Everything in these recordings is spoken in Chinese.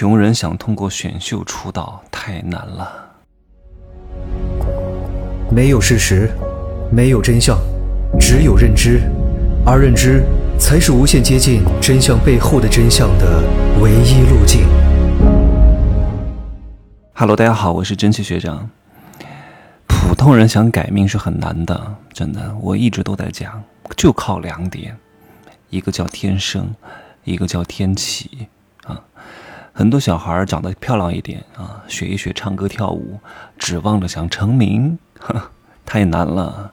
穷人想通过选秀出道太难了。没有事实，没有真相，只有认知，而认知才是无限接近真相背后的真相的唯一路径。Hello，大家好，我是真气学长。普通人想改命是很难的，真的，我一直都在讲，就靠两点，一个叫天生，一个叫天启啊。很多小孩长得漂亮一点啊，学一学唱歌跳舞，指望着想成名，太难了。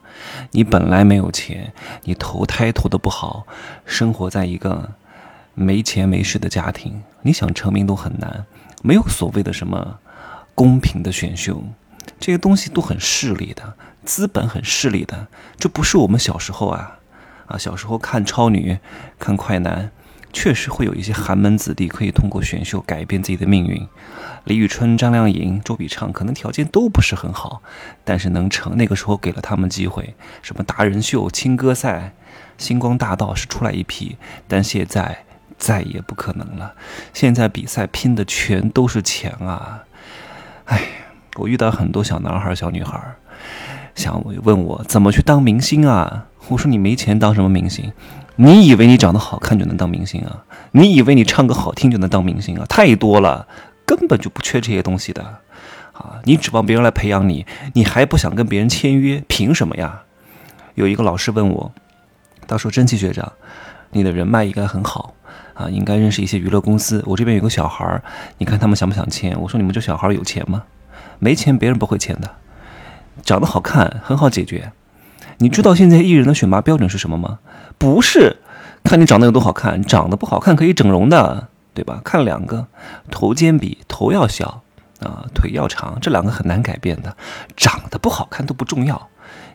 你本来没有钱，你投胎投的不好，生活在一个没钱没势的家庭，你想成名都很难。没有所谓的什么公平的选秀，这些东西都很势利的，资本很势利的。这不是我们小时候啊啊，小时候看超女，看快男。确实会有一些寒门子弟可以通过选秀改变自己的命运，李宇春、张靓颖、周笔畅可能条件都不是很好，但是能成。那个时候给了他们机会，什么达人秀、青歌赛、星光大道是出来一批，但现在再也不可能了。现在比赛拼的全都是钱啊！哎，我遇到很多小男孩、小女孩，想问我怎么去当明星啊？我说你没钱当什么明星？你以为你长得好看就能当明星啊？你以为你唱歌好听就能当明星啊？太多了，根本就不缺这些东西的，啊！你指望别人来培养你，你还不想跟别人签约，凭什么呀？有一个老师问我，他说：“真气学长，你的人脉应该很好啊，应该认识一些娱乐公司。我这边有个小孩，你看他们想不想签？”我说：“你们这小孩有钱吗？没钱，别人不会签的。长得好看很好解决。你知道现在艺人的选拔标准是什么吗？”不是，看你长得有多好看，长得不好看可以整容的，对吧？看两个，头肩比头要小啊，腿要长，这两个很难改变的。长得不好看都不重要，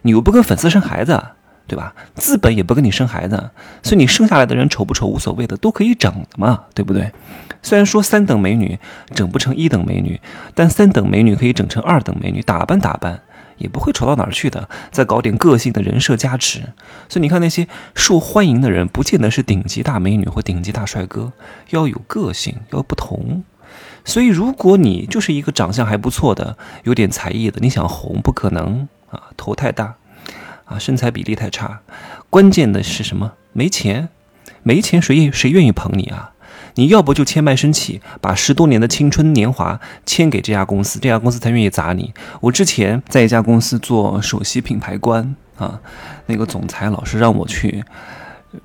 你又不跟粉丝生孩子，对吧？资本也不跟你生孩子，所以你生下来的人丑不丑无所谓的，都可以整的嘛，对不对？虽然说三等美女整不成一等美女，但三等美女可以整成二等美女，打扮打扮。也不会丑到哪儿去的，再搞点个性的人设加持。所以你看那些受欢迎的人，不见得是顶级大美女或顶级大帅哥，要有个性，要不同。所以如果你就是一个长相还不错的、有点才艺的，你想红不可能啊，头太大，啊，身材比例太差。关键的是什么？没钱，没钱谁愿谁愿意捧你啊？你要不就签卖身契，把十多年的青春年华签给这家公司，这家公司才愿意砸你。我之前在一家公司做首席品牌官啊，那个总裁老是让我去，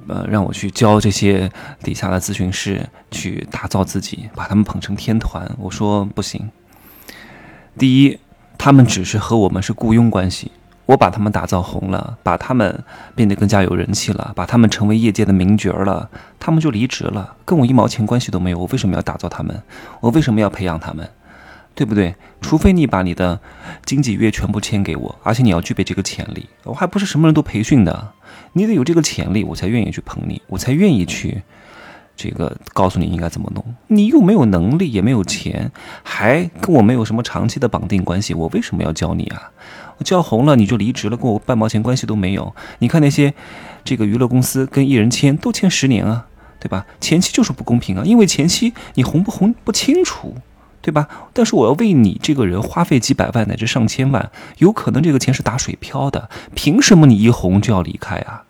呃，让我去教这些底下的咨询师去打造自己，把他们捧成天团。我说不行，第一，他们只是和我们是雇佣关系。我把他们打造红了，把他们变得更加有人气了，把他们成为业界的名角儿了，他们就离职了，跟我一毛钱关系都没有。我为什么要打造他们？我为什么要培养他们？对不对？除非你把你的经纪约全部签给我，而且你要具备这个潜力。我还不是什么人都培训的，你得有这个潜力，我才愿意去捧你，我才愿意去这个告诉你应该怎么弄。你又没有能力，也没有钱，还跟我没有什么长期的绑定关系，我为什么要教你啊？我教红了你就离职了，跟我半毛钱关系都没有。你看那些这个娱乐公司跟艺人签都签十年啊，对吧？前期就是不公平啊，因为前期你红不红不清楚，对吧？但是我要为你这个人花费几百万乃至上千万，有可能这个钱是打水漂的，凭什么你一红就要离开啊？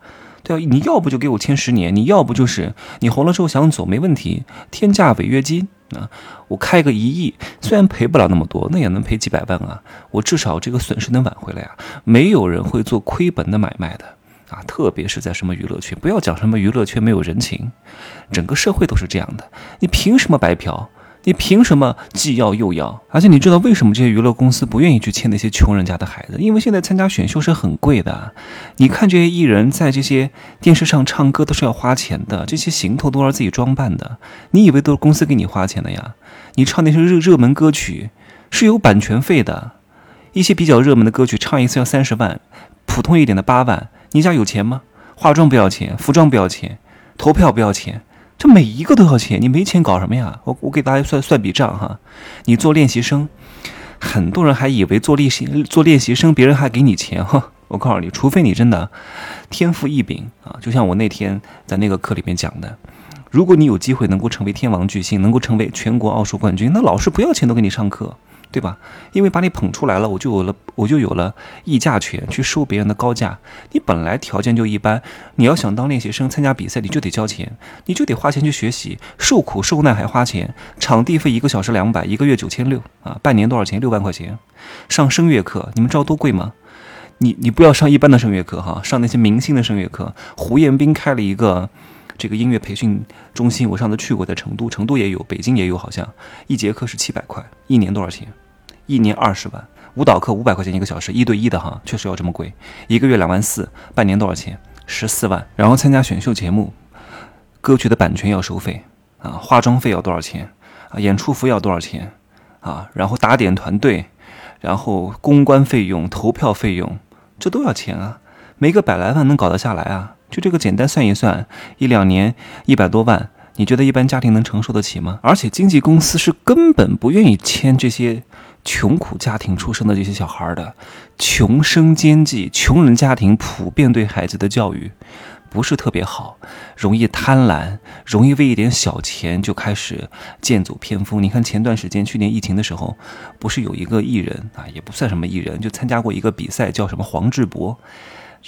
对，你要不就给我签十年，你要不就是你红了之后想走没问题，天价违约金。啊，我开个一亿，虽然赔不了那么多，那也能赔几百万啊！我至少这个损失能挽回来啊！没有人会做亏本的买卖的啊！特别是在什么娱乐圈，不要讲什么娱乐圈没有人情，整个社会都是这样的。你凭什么白嫖？你凭什么既要又要？而且你知道为什么这些娱乐公司不愿意去签那些穷人家的孩子？因为现在参加选秀是很贵的。你看这些艺人在这些电视上唱歌都是要花钱的，这些行头都要自己装扮的。你以为都是公司给你花钱的呀？你唱那些热热门歌曲是有版权费的，一些比较热门的歌曲唱一次要三十万，普通一点的八万。你家有钱吗？化妆不要钱，服装不要钱，投票不要钱。这每一个都要钱，你没钱搞什么呀？我我给大家算算笔账哈，你做练习生，很多人还以为做练习做练习生别人还给你钱哈。我告诉你，除非你真的天赋异禀啊，就像我那天在那个课里面讲的，如果你有机会能够成为天王巨星，能够成为全国奥数冠军，那老师不要钱都给你上课。对吧？因为把你捧出来了，我就有了，我就有了议价权，去收别人的高价。你本来条件就一般，你要想当练习生参加比赛，你就得交钱，你就得花钱去学习，受苦受难还花钱。场地费一个小时两百，一个月九千六啊，半年多少钱？六万块钱。上声乐课，你们知道多贵吗？你你不要上一般的声乐课哈，上那些明星的声乐课。胡彦斌开了一个这个音乐培训中心，我上次去过，在成都，成都也有，北京也有，好像一节课是七百块，一年多少钱？一年二十万，舞蹈课五百块钱一个小时，一对一的哈，确实要这么贵。一个月两万四，半年多少钱？十四万。然后参加选秀节目，歌曲的版权要收费啊，化妆费要多少钱啊？演出服要多少钱啊？然后打点团队，然后公关费用、投票费用，这都要钱啊。没个百来万能搞得下来啊？就这个简单算一算，一两年一百多万，你觉得一般家庭能承受得起吗？而且经纪公司是根本不愿意签这些。穷苦家庭出生的这些小孩的穷生奸计，穷人家庭普遍对孩子的教育不是特别好，容易贪婪，容易为一点小钱就开始剑走偏锋。你看前段时间去年疫情的时候，不是有一个艺人啊，也不算什么艺人，就参加过一个比赛，叫什么黄志博。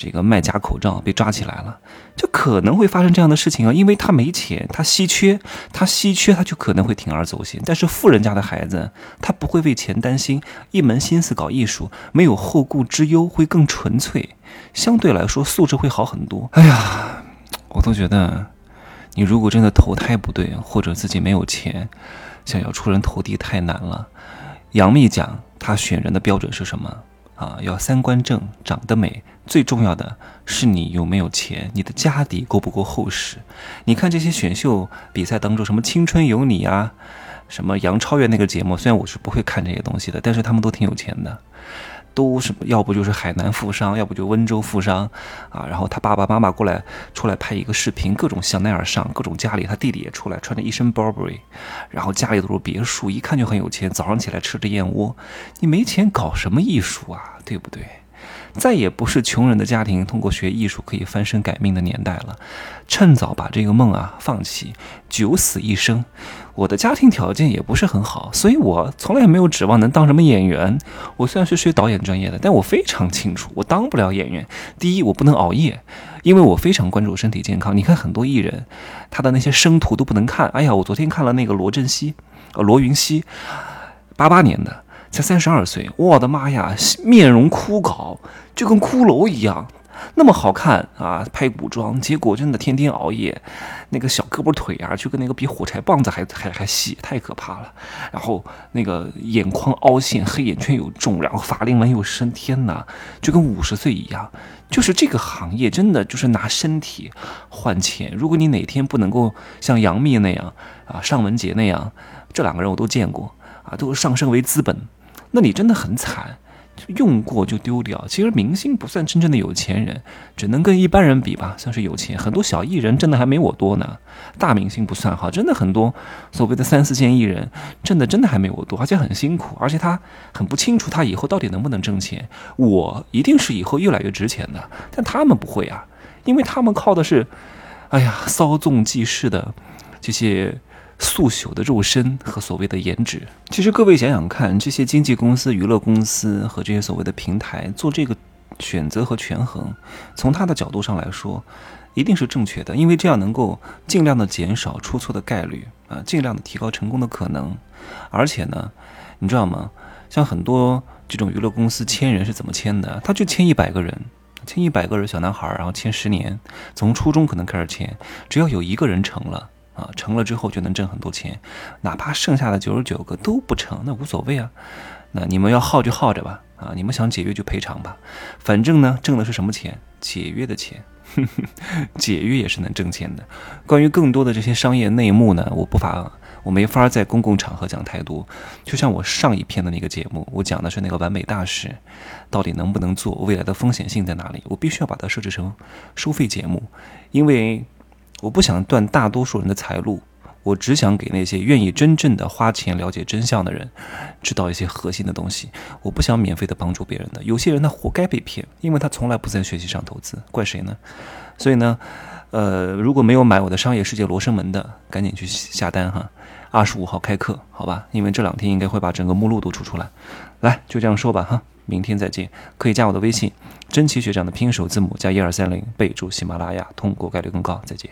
这个卖假口罩被抓起来了，就可能会发生这样的事情啊，因为他没钱，他稀缺，他稀缺，他就可能会铤而走险。但是富人家的孩子，他不会为钱担心，一门心思搞艺术，没有后顾之忧，会更纯粹，相对来说素质会好很多。哎呀，我都觉得，你如果真的投胎不对，或者自己没有钱，想要出人头地太难了。杨幂讲，她选人的标准是什么？啊，要三观正，长得美，最重要的是你有没有钱，你的家底够不够厚实？你看这些选秀比赛当中，什么《青春有你》啊，什么杨超越那个节目，虽然我是不会看这些东西的，但是他们都挺有钱的。都什么？要不就是海南富商，要不就温州富商，啊，然后他爸爸妈妈过来出来拍一个视频，各种香奈儿上，各种家里，他弟弟也出来穿着一身 Burberry，然后家里都是别墅，一看就很有钱。早上起来吃着燕窝，你没钱搞什么艺术啊？对不对？再也不是穷人的家庭通过学艺术可以翻身改命的年代了，趁早把这个梦啊放弃，九死一生。我的家庭条件也不是很好，所以我从来没有指望能当什么演员。我虽然是学导演专业的，但我非常清楚，我当不了演员。第一，我不能熬夜，因为我非常关注身体健康。你看很多艺人，他的那些生图都不能看。哎呀，我昨天看了那个罗振熙，呃，罗云熙，八八年的。才三十二岁，我的妈呀，面容枯槁，就跟骷髅一样，那么好看啊！拍古装，结果真的天天熬夜，那个小胳膊腿啊，就跟那个比火柴棒子还还还细，太可怕了。然后那个眼眶凹陷，黑眼圈又重，然后法令纹又深，天哪，就跟五十岁一样。就是这个行业真的就是拿身体换钱。如果你哪天不能够像杨幂那样啊，尚雯婕那样，这两个人我都见过啊，都上升为资本。那你真的很惨，用过就丢掉。其实明星不算真正的有钱人，只能跟一般人比吧，算是有钱。很多小艺人挣的还没我多呢。大明星不算哈，真的很多所谓的三四线艺人挣的真的还没我多，而且很辛苦，而且他很不清楚他以后到底能不能挣钱。我一定是以后越来越值钱的，但他们不会啊，因为他们靠的是，哎呀，稍纵即逝的这些。速朽的肉身和所谓的颜值，其实各位想想看，这些经纪公司、娱乐公司和这些所谓的平台做这个选择和权衡，从他的角度上来说，一定是正确的，因为这样能够尽量的减少出错的概率啊，尽量的提高成功的可能。而且呢，你知道吗？像很多这种娱乐公司签人是怎么签的？他就签一百个人，签一百个人小男孩，然后签十年，从初中可能开始签，只要有一个人成了。啊，成了之后就能挣很多钱，哪怕剩下的九十九个都不成，那无所谓啊。那你们要耗就耗着吧，啊，你们想解约就赔偿吧，反正呢，挣的是什么钱？解约的钱，解约也是能挣钱的。关于更多的这些商业内幕呢，我不法，我没法在公共场合讲太多。就像我上一篇的那个节目，我讲的是那个完美大使，到底能不能做，未来的风险性在哪里？我必须要把它设置成收费节目，因为。我不想断大多数人的财路，我只想给那些愿意真正的花钱了解真相的人，知道一些核心的东西。我不想免费的帮助别人的，有些人他活该被骗，因为他从来不在学习上投资，怪谁呢？所以呢，呃，如果没有买我的《商业世界罗生门》的，赶紧去下单哈。二十五号开课，好吧？因为这两天应该会把整个目录都出出来。来，就这样说吧哈，明天再见。可以加我的微信，真奇学长的拼手字母加一二三零，备注喜马拉雅，通过概率更高。再见。